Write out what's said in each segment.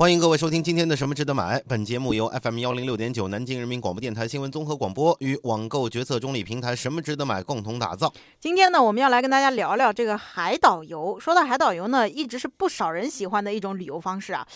欢迎各位收听今天的《什么值得买》。本节目由 FM 幺零六点九南京人民广播电台新闻综合广播与网购决策中立平台“什么值得买”共同打造。今天呢，我们要来跟大家聊聊这个海岛游。说到海岛游呢，一直是不少人喜欢的一种旅游方式啊。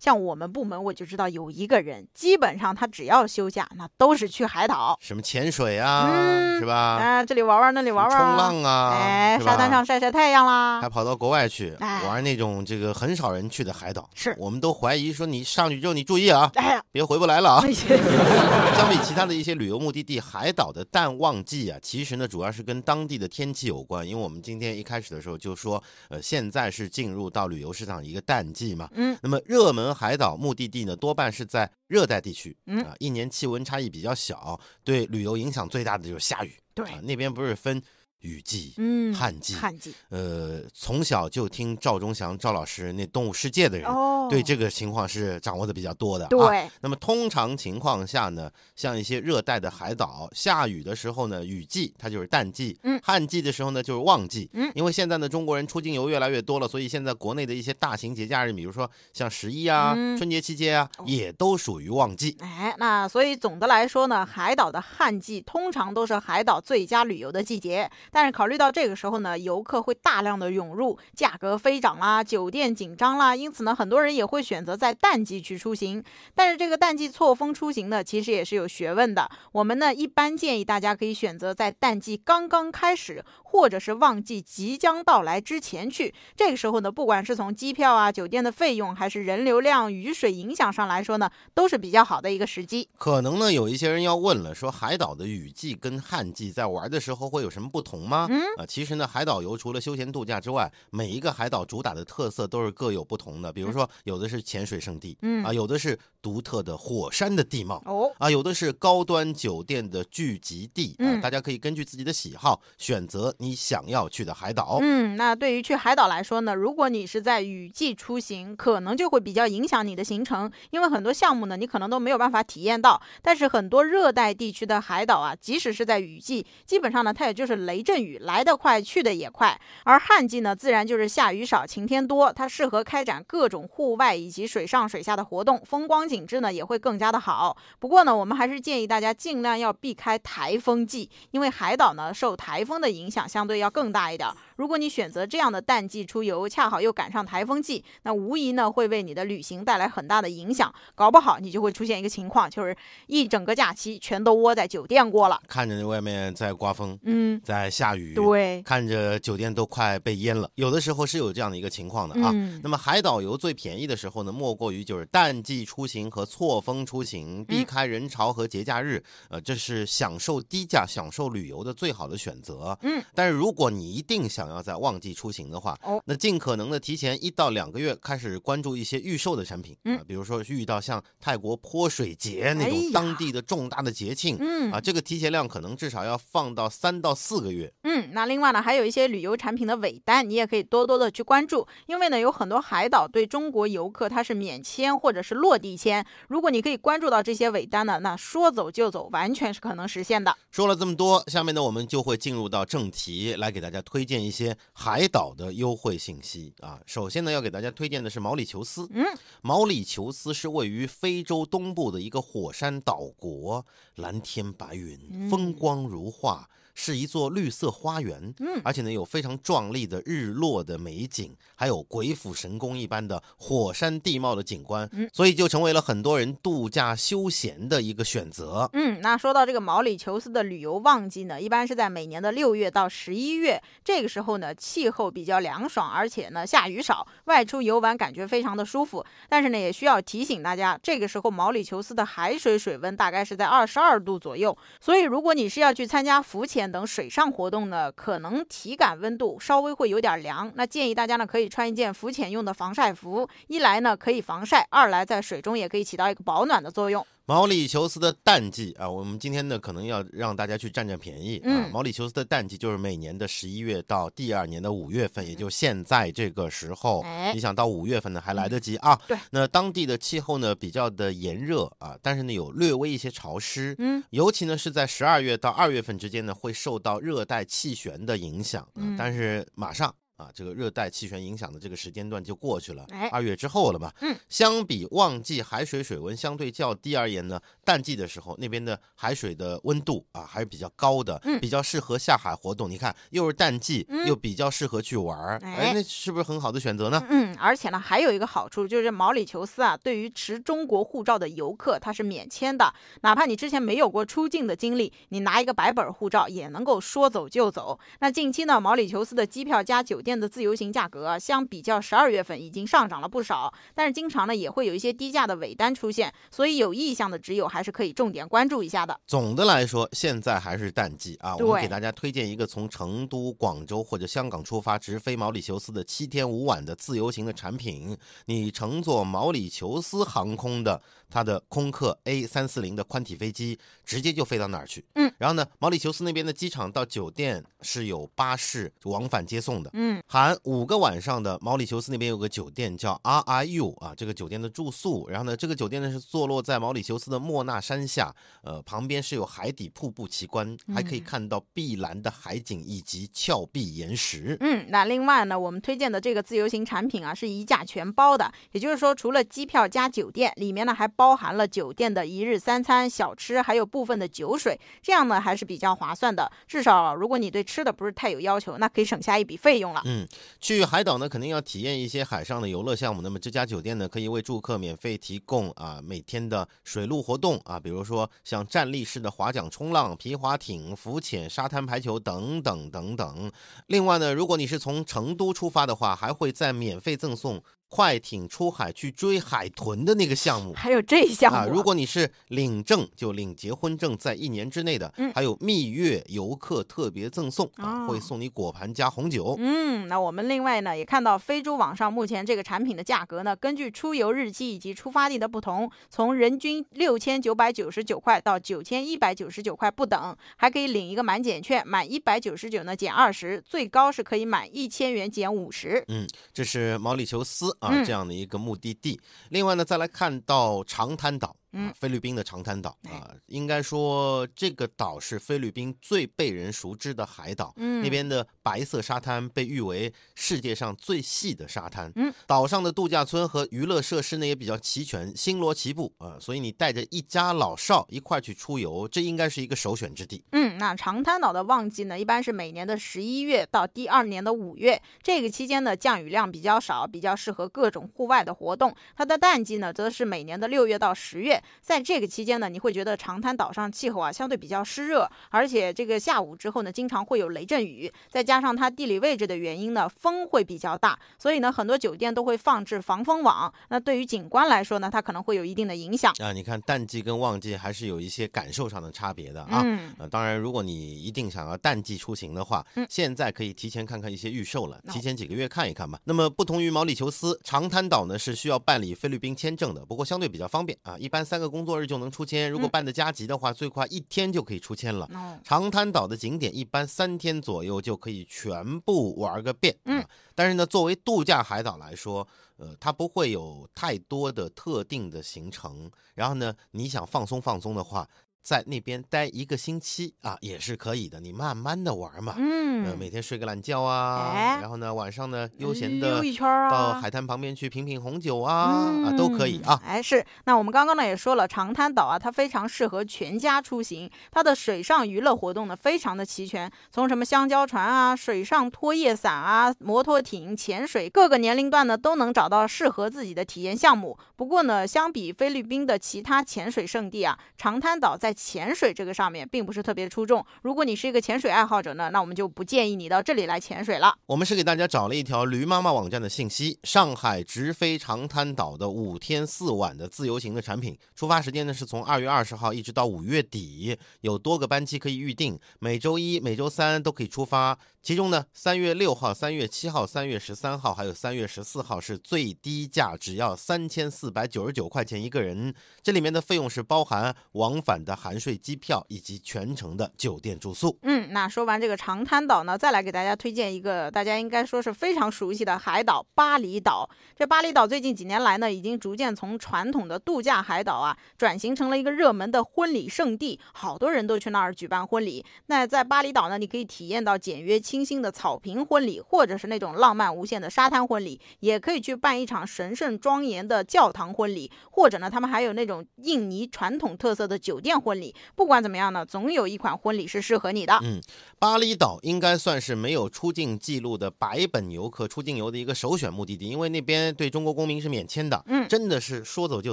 像我们部门，我就知道有一个人，基本上他只要休假，那都是去海岛，什么潜水啊，嗯是吧？啊，这里玩玩，那里玩玩，冲浪啊，哎，沙滩上晒晒太阳啦还。跑到国外去哎玩那种这个很少人去的海岛。是我们都怀疑说你上去之后你注意啊，哎呀，别回不来了啊 相比其他的一些旅游目的地，海岛的淡旺季啊，其实呢主要是跟当地的天气有关。因为我们今天一开始的时候就说，呃，现在是进入到旅游市场一个淡季嘛。嗯，那么热门海岛目的地呢，多半是在热带地区，嗯啊，一年气温差异比较小，对旅游影响最大的就是下雨。对啊，那边不是分雨季、嗯，旱季，旱季呃，从小就听赵忠祥赵老师那动物世界的人，哦，对这个情况是掌握的比较多的。啊。对，那么通常情况下呢，像一些热带的海岛，下雨的时候呢，雨季它就是淡季，嗯旱季的时候呢就是旺季，嗯因为现在呢中国人出境游越来越多了，所以现在国内的一些大型节假日，比如说像十一啊、嗯春节期间啊，哦也都属于旺季。哎，那所以总的来说呢，海岛的旱季通常都是海岛最佳旅游的季节。但是考虑到这个时候呢，游客会大量的涌入，价格飞涨啦，酒店紧张啦，因此呢，很多人也会选择在淡季去出行。但是这个淡季错峰出行呢，其实也是有学问的。我们呢，一般建议大家可以选择在淡季刚刚开始，或者是旺季即将到来之前去。这个时候呢，不管是从机票啊、酒店的费用，还是人流量、雨水影响上来说呢，都是比较好的一个时机。可能呢，有一些人要问了，说海岛的雨季跟旱季在玩的时候会有什么不同吗？嗯啊，其实呢，海岛游除了休闲度假之外，每一个海岛主打的特色都是各有不同的。比如说，有的是潜水圣地，嗯啊，有的是独特的火山的地貌。哦，啊，有的是高端酒店的聚集地啊，嗯大家可以根据自己的喜好选择你想要去的海岛。嗯，那对于去海岛来说呢，如果你是在雨季出行，可能就会比较影响你的行程，因为很多项目呢，你可能都没有办法体验到。但是很多热带地区的海岛啊，即使是在雨季，基本上呢，它也就是雷阵雨，来得快，去得也快。而旱季呢，自然就是下雨少，晴天多，它适合开展各种户外以及水上水下的活动，风光景致呢也会更加的好。不过呢，我们还是建议大家尽量要避开台风季，因为海岛呢受台风的影响相对要更大一点。如果你选择这样的淡季出游，恰好又赶上台风季，那无疑呢会为你的旅行带来很大的影响，搞不好你就会出现一个情况，就是一整个假期全都窝在酒店过了。看着那外面在刮风，嗯，在下雨，对，看着酒店都快被淹了，有的时候是有这样的一个情况的啊。嗯那么海岛游最便宜的时候呢，莫过于就是淡季出行和错峰出行，避开人潮和节假日，呃，这是享受低价、享受旅游的最好的选择。嗯，但是如果你一定想要在旺季出行的话，哦那尽可能的提前一到两个月开始关注一些预售的产品，嗯啊，比如说遇到像泰国泼水节那种当地的重大的节庆。嗯啊，这个提前量可能至少要放到三到四个月。嗯，那另外呢，还有一些旅游产品的尾单，你也可以多多的去关注，因为呢，有很多海岛对中国游客它是免签或者是落地签，如果你可以关注到这些尾单呢，那说走就走，完全是可能实现的。说了这么多，下面呢我们就会进入到正题，来给大家推荐一些海岛的优惠信息啊。首先呢，要给大家推荐的是毛里求斯。嗯，毛里求斯是位于非洲东部的一个火山岛国，蓝天白云，嗯风光如画。是一座绿色花园，嗯而且呢有非常壮丽的日落的美景，还有鬼斧神工一般的火山地貌的景观，嗯所以就成为了很多人度假休闲的一个选择。嗯，那说到这个毛里求斯的旅游旺季呢，一般是在每年的六月到十一月，这个时候呢，气候比较凉爽，而且呢下雨少，外出游玩感觉非常的舒服。但是呢，也需要提醒大家，这个时候毛里求斯的海水水温大概是在二十二度左右，所以如果你是要去参加浮潜等水上活动呢，可能体感温度稍微会有点凉。那建议大家呢可以穿一件浮潜用的防晒服，一来呢可以防晒，二来在水中也可以起到一个保暖的作用。毛里求斯的淡季啊，我们今天呢可能要让大家去占占便宜啊。嗯毛里求斯的淡季就是每年的十一月到第二年的五月份，也就现在这个时候。哎你想到五月份呢还来得及啊。对。那当地的气候呢比较的炎热啊，但是呢有略微一些潮湿。嗯。尤其呢是在十二月到二月份之间呢会受到热带气旋的影响。啊嗯但是马上。啊，这个热带气旋影响的这个时间段就过去了，哎二月之后了嘛。嗯，相比旺季海水水温相对较低而言呢，淡季的时候那边的海水的温度啊还是比较高的，嗯比较适合下海活动。你看，又是淡季，嗯又比较适合去玩儿，哎哎，那是不是很好的选择呢？嗯，而且呢，还有一个好处就是毛里求斯啊，对于持中国护照的游客，它是免签的。哪怕你之前没有过出境的经历，你拿一个白本护照也能够说走就走。那近期呢，毛里求斯的机票加酒店的自由行价格啊，相比较十二月份已经上涨了不少，但是经常呢也会有一些低价的尾单出现，所以有意向的只友还是可以重点关注一下的。总的来说，现在还是淡季啊。我们给大家推荐一个从成都、广州或者香港出发，直飞毛里求斯的七天五晚的自由行的产品。你乘坐毛里求斯航空的它的空客 A 三四零的宽体飞机，直接就飞到那儿去。嗯，然后呢，毛里求斯那边的机场到酒店是有巴士往返接送的。嗯，含五个晚上的毛里求斯那边有个酒店叫 RIU 啊，这个酒店的住宿，然后呢，这个酒店呢是坐落在毛里求斯的莫纳山下，呃，旁边是有海底瀑布奇观，还可以嗯看到碧蓝的海景以及峭壁岩石。嗯，那另外呢，我们推荐的这个自由行产品啊，是一价全包的，也就是说，除了机票加酒店，里面呢还包含了酒店的一日三餐、小吃，还有部分的酒水，这样呢还是比较划算的。至少如果你对吃的不是太有要求，那可以省下一笔费用了。嗯，去海岛呢，肯定要体验一些海上的游乐项目。那么这家酒店呢，可以为住客免费提供啊每天的水陆活动啊，比如说像站立式的划桨、冲浪、皮划艇、浮潜、沙滩排球等等等等。另外呢，如果你是从成都出发的话，还会再免费赠送快艇出海去追海豚的那个项目。还有这项目啊，如果你是领证，就领结婚证，在一年之内的，嗯还有蜜月游客特别赠送啊，哦会送你果盘加红酒。嗯，那我们另外呢也看到飞猪网上目前这个产品的价格呢，根据出游日期以及出发地的不同，从人均六千九百九十九块到九千一百九十九块不等，还可以领一个满减券，满一百九十九呢减二十，最高是可以满一千元减五十。嗯这是毛里求斯啊、嗯这样的一个目的地。另外呢，再来看到长滩岛。嗯啊，菲律宾的长滩岛哎啊，应该说这个岛是菲律宾最被人熟知的海岛。嗯，那边的白色沙滩被誉为世界上最细的沙滩。嗯，岛上的度假村和娱乐设施呢也比较齐全，星罗棋布啊，所以你带着一家老少一块去出游，这应该是一个首选之地。嗯，那长滩岛的旺季呢，一般是每年的十一月到第二年的五月，这个期间呢降雨量比较少，比较适合各种户外的活动。它的淡季呢，则是每年的六月到十月，在这个期间呢，你会觉得长滩岛上气候啊相对比较湿热，而且这个下午之后呢，经常会有雷阵雨，再加上它地理位置的原因呢，风会比较大，所以呢，很多酒店都会放置防风网。那对于景观来说呢，它可能会有一定的影响。啊，你看淡季跟旺季还是有一些感受上的差别的啊。嗯，呃，当然，如果你一定想要淡季出行的话，嗯现在可以提前看看一些预售了，哦提前几个月看一看吧。那么，不同于毛里求斯，长滩岛呢是需要办理菲律宾签证的，不过相对比较方便啊，一般三个工作日就能出签。如果嗯办的加急的话，最快一天就可以出签了。哦，长滩岛的景点一般三天左右就可以全部玩个遍。嗯啊，但是呢，作为度假海岛来说，呃，它不会有太多的特定的行程。然后呢，你想放松放松的话，在那边待一个星期啊，也是可以的。你慢慢的玩嘛，呃，嗯，每天睡个懒觉啊，哎然后呢，晚上呢，悠闲的溜一圈啊到啊。海滩旁边去品品红酒啊，啊，都可以啊。哎，是。那我们刚刚呢也说了，长滩岛啊，它非常适合全家出行，它的水上娱乐活动呢非常的齐全，从什么香蕉船啊、水上拖曳伞啊、摩托艇、潜水，各个年龄段呢都能找到适合自己的体验项目。不过呢，相比菲律宾的其他潜水胜地啊，长滩岛在潜水这个上面并不是特别出众。如果你是一个潜水爱好者呢，那我们就不建议你到这里来潜水了。我们是给大家找了一条驴妈妈网站的信息，上海直飞长滩岛的五天四晚的自由行的产品，出发时间呢是从二月二十号一直到五月底，有多个班机可以预定，每周一、每周三都可以出发。其中呢，三月六号、三月七号、三月十三号还有三月十四号是最低价，只要三千四百九十九块钱一个人。这里面的费用是包含往返的含税机票以及全程的酒店住宿。嗯，那说完这个长滩岛呢，再来给大家推荐一个大家应该说是非常熟悉的海岛——巴厘岛。这巴厘岛最近几年来呢，已经逐渐从传统的度假海岛啊，转型成了一个热门的婚礼圣地，好多人都去那儿举办婚礼。那在巴厘岛呢，你可以体验到简约轻清新的草坪婚礼，或者是那种浪漫无限的沙滩婚礼，也可以去办一场神圣庄严的教堂婚礼，或者呢，他们还有那种印尼传统特色的酒店婚礼。不管怎么样呢，总有一款婚礼是适合你的。嗯，巴厘岛应该算是没有出境记录的白本游客出境游的一个首选目的地，因为那边对中国公民是免签的。嗯，真的是说走就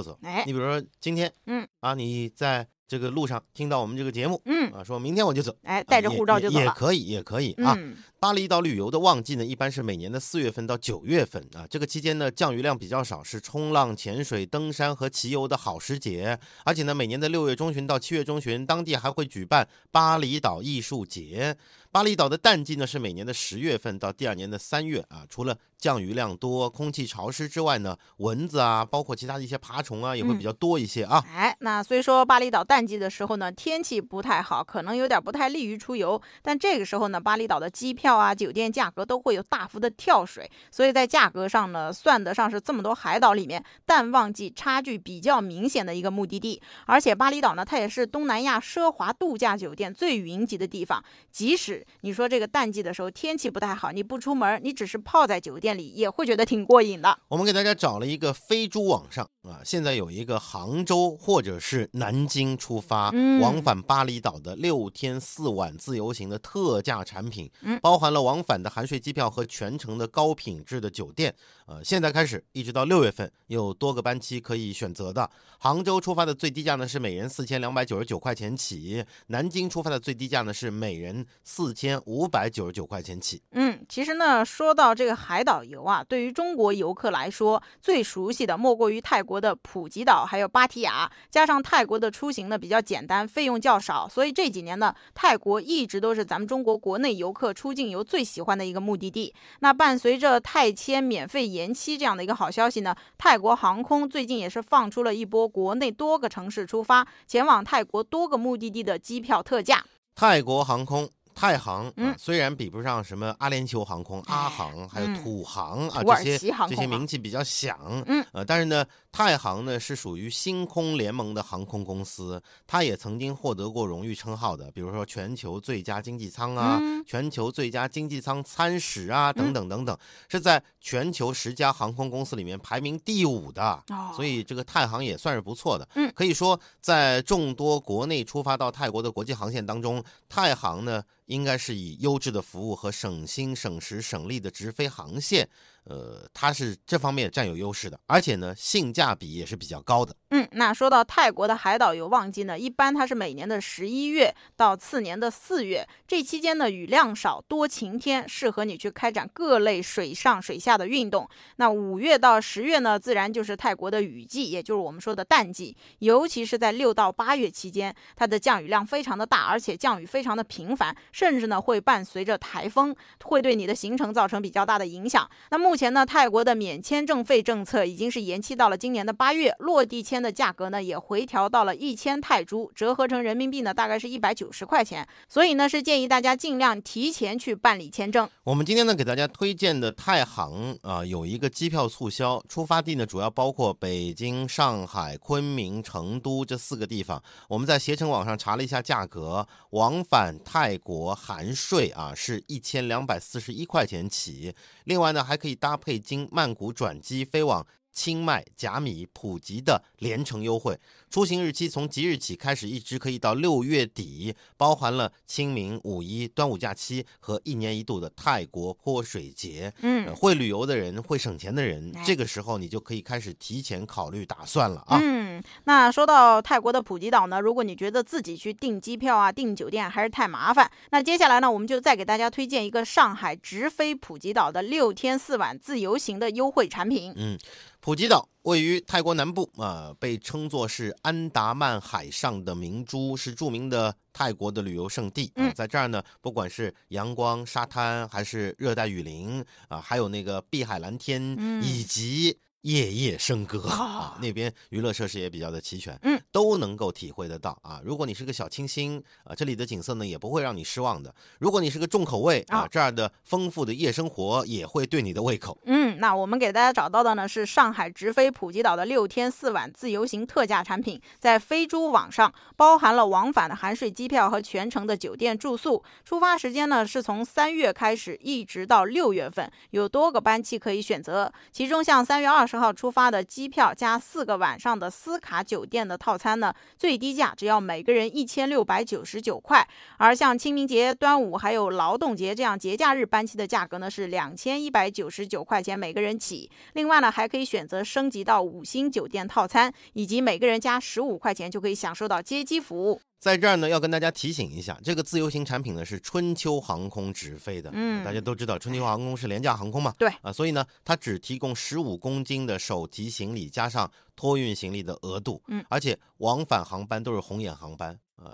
走。哎，你比如说今天，嗯啊，你在这个路上听到我们这个节目，嗯，啊，说明天我就走，哎，带着护照就走了，也可以，也可以啊。嗯巴厘岛旅游的旺季呢，一般是每年的四月份到九月份啊，这个期间呢降雨量比较少，是冲浪、潜水、登山和骑游的好时节。而且呢，每年的六月中旬到七月中旬，当地还会举办巴厘岛艺术节。巴厘岛的淡季呢是每年的十月份到第二年的三月啊。除了降雨量多、空气潮湿之外呢，蚊子啊，包括其他的一些爬虫啊，也会比较多一些啊。哎，那虽说巴厘岛淡季的时候呢，天气不太好，可能有点不太利于出游，但这个时候呢，巴厘岛的机票啊、酒店价格都会有大幅的跳水，所以在价格上呢，算得上是这么多海岛里面淡旺季差距比较明显的一个目的地。而且巴厘岛呢，它也是东南亚奢华度假酒店最云集的地方。即使你说这个淡季的时候天气不太好，你不出门，你只是泡在酒店里，也会觉得挺过瘾的。我们给大家找了一个飞猪网上啊，现在有一个杭州或者是南京出发、嗯往返巴厘岛的六天四晚自由行的特价产品，嗯包含了往返的含税机票和全程的高品质的酒店。呃，现在开始一直到六月份有多个班期可以选择的。杭州出发的最低价呢是每人四千两百九十九块钱起，南京出发的最低价呢是每人四千五百九十九块钱起。嗯，其实呢，说到这个海岛游啊，对于中国游客来说，最熟悉的莫过于泰国的普吉岛，还有芭提雅。加上泰国的出行呢比较简单，费用较少，所以这几年呢，泰国一直都是咱们中国国内游客出境游最喜欢的一个目的地。那伴随着泰签免费延期这样的一个好消息呢，泰国航空最近也是放出了一波国内多个城市出发前往泰国多个目的地的机票特价。泰国航空。太航啊，嗯虽然比不上什么阿联酋航空、阿航，还有嗯。土航啊这些这些名气比较响，嗯，呃，但是呢，太航呢是属于星空联盟的航空公司，它也曾经获得过荣誉称号的，比如说全球最佳经济舱啊，嗯。全球最佳经济舱餐食啊，等等等等，是在全球十家航空公司里面排名第五的。哦。所以这个太航也算是不错的，嗯。可以说在众多国内出发到泰国的国际航线当中，太航呢应该是以优质的服务和省心省时省力的直飞航线，呃，它是这方面占有优势的，而且呢性价比也是比较高的。嗯，那说到泰国的海岛游旺季呢，一般它是每年的十一月到次年的四月，这期间呢雨量少，多晴天，适合你去开展各类水上水下的运动。那五月到十月呢，自然就是泰国的雨季，也就是我们说的淡季，尤其是在六到八月期间，它的降雨量非常的大，而且降雨非常的频繁，甚至呢会伴随着台风，会对你的行程造成比较大的影响。那目目前呢，泰国的免签证费政策已经是延期到了今年的八月，落地签的价格呢也回调到了一千泰铢，折合成人民币呢大概是一百九十块钱。所以呢，是建议大家尽量提前去办理签证。我们今天呢给大家推荐的太行啊、有一个机票促销，出发地呢主要包括北京、上海、昆明、成都这四个地方。我们在携程网上查了一下价格，往返泰国含税啊是一千两百四十一块钱起，另外呢还可以搭配经曼谷转机飞往。清迈、甲米、普吉的联程优惠，出行日期从即日起开始，一直可以到六月底，包含了清明、五一、端午假期和一年一度的泰国泼水节。呃嗯会旅游的人，会省钱的人哎，这个时候你就可以开始提前考虑打算了啊。嗯，那说到泰国的普吉岛呢，如果你觉得自己去订机票啊、订酒店还是太麻烦，那接下来呢，我们就再给大家推荐一个上海直飞普吉岛的六天四晚自由行的优惠产品。嗯，普吉岛位于泰国南部啊、被称作是安达曼海上的明珠，是著名的泰国的旅游胜地在这儿呢，不管是阳光、沙滩，还是热带雨林啊、还有那个碧海蓝天，嗯以及夜夜笙歌哦啊，那边娱乐设施也比较的齐全，嗯，都能够体会得到啊。如果你是个小清新啊，这里的景色呢也不会让你失望的。如果你是个重口味啊，这儿的丰富的夜生活也会对你的胃口。嗯，那我们给大家找到的呢是上海直飞普吉岛的六天四晚自由行特价产品，在飞猪网上包含了往返的含税机票和全程的酒店住宿。出发时间呢是从三月开始，一直到六月份，有多个班期可以选择。其中像三月二十号出发的机票加四个晚上的斯卡酒店的套餐呢，最低价只要每个人一千六百九十九块。而像清明节、端午还有劳动节这样节假日班期的价格呢是两千一百九十九块钱每个人起。另外呢，还可以选择升级到五星酒店套餐，以及每个人加十五块钱就可以享受到接机服务。在这儿呢，要跟大家提醒一下，这个自由行产品呢是春秋航空直飞的。嗯，大家都知道春秋航空是廉价航空嘛？对啊，所以呢，它只提供十五公斤的手提行李加上托运行李的额度。嗯，而且往返航班都是红眼航班。呃，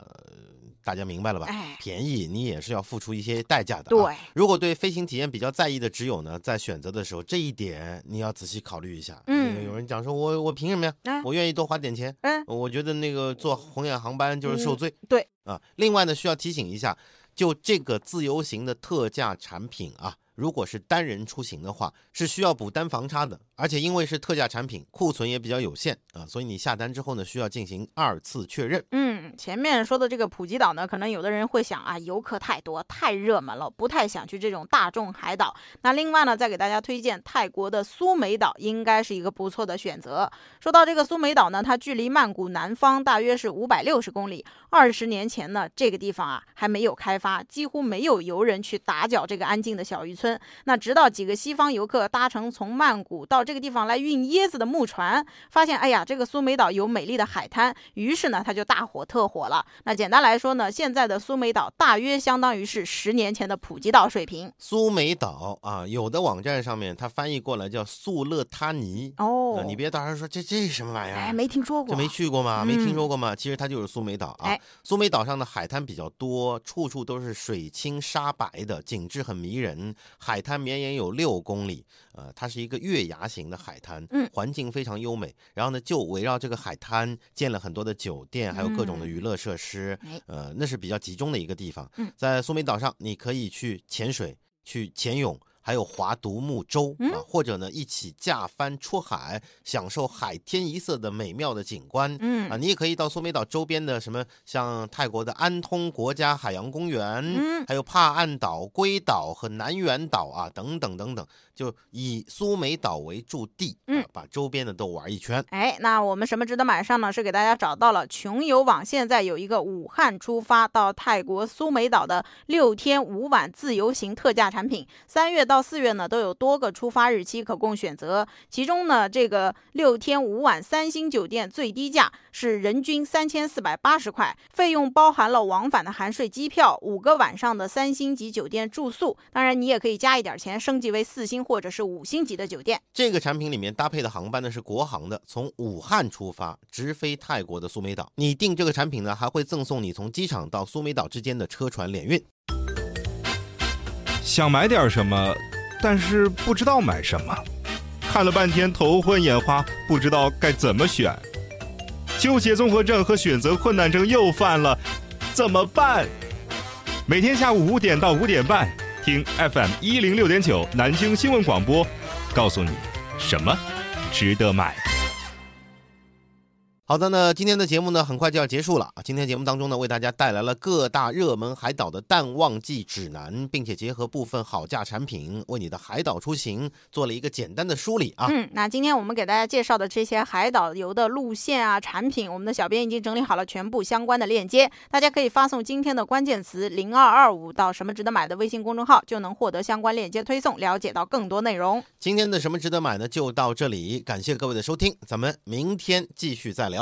大家明白了吧？便宜你也是要付出一些代价的。对，如果对飞行体验比较在意的只有呢，在选择的时候这一点你要仔细考虑一下。嗯，有人讲说我我凭什么呀？我愿意多花点钱。嗯，我觉得那个坐红眼航班就是受罪。对啊，另外呢，需要提醒一下，就这个自由行的特价产品啊。如果是单人出行的话，是需要补单房差的，而且因为是特价产品，库存也比较有限啊，所以你下单之后呢，需要进行二次确认。嗯，前面说的这个普吉岛呢，可能有的人会想啊，游客太多，太热门了，不太想去这种大众海岛。那另外呢，再给大家推荐泰国的苏梅岛，应该是一个不错的选择。说到这个苏梅岛呢，它距离曼谷南方大约是五百六十公里。二十年前呢，这个地方啊还没有开发，几乎没有游人去打搅这个安静的小渔村。那直到几个西方游客搭乘从曼谷到这个地方来运椰子的木船，发现，哎呀，这个苏梅岛有美丽的海滩，于是呢，他就大火特火了。那简单来说呢，现在的苏梅岛大约相当于是十年前的普吉岛水平。苏梅岛啊，有的网站上面它翻译过来叫素勒他尼哦，你别到时候说这这什么玩意儿？哎，没听说过，这没去过吗？没听说过吗？其实它就是苏梅岛啊。苏梅岛上的海滩比较多，处处都是水清沙白的，景致很迷人。海滩绵延有六公里，呃，它是一个月牙形的海滩，嗯，环境非常优美。然后呢，就围绕这个海滩建了很多的酒店，还有各种的娱乐设施，呃，那是比较集中的一个地方。嗯在苏梅岛上，你可以去潜水，去潜泳。还有划独木舟啊，或者呢一起驾帆出海，享受海天一色的美妙的景观。嗯啊，你也可以到苏梅岛周边的什么，像泰国的安通国家海洋公园，嗯，还有帕岸岛、龟岛和南园岛啊，等等等等，就以苏梅岛为驻地，嗯，把周边的都玩一圈。哎，那我们什么值得买上呢？是给大家找到了穷游网，现在有一个武汉出发到泰国苏梅岛的六天五晚自由行特价产品，三月。到四月呢，都有多个出发日期可供选择。其中呢，这个六天五晚三星酒店最低价是人均三千四百八十块，费用包含了往返的含税机票、五个晚上的三星级酒店住宿。当然，你也可以加一点钱，升级为四星或者是五星级的酒店。这个产品里面搭配的航班呢是国航的，从武汉出发直飞泰国的苏梅岛。你订这个产品呢，还会赠送你从机场到苏梅岛之间的车船联运。想买点什么，但是不知道买什么，看了半天头昏眼花，不知道该怎么选，纠结综合症和选择困难症又犯了，怎么办？每天下午五点到五点半，听 FM 一零六点九南京新闻广播，告诉你什么值得买。好的，那今天的节目呢，很快就要结束了啊。今天节目当中呢，为大家带来了各大热门海岛的淡旺季指南，并且结合部分好价产品，为你的海岛出行做了一个简单的梳理啊。嗯，那今天我们给大家介绍的这些海岛游的路线啊、产品，我们的小编已经整理好了全部相关的链接，大家可以发送今天的关键词零二二五到什么值得买的微信公众号，就能获得相关链接推送，了解到更多内容。今天的什么值得买呢？就到这里，感谢各位的收听，咱们明天继续再聊。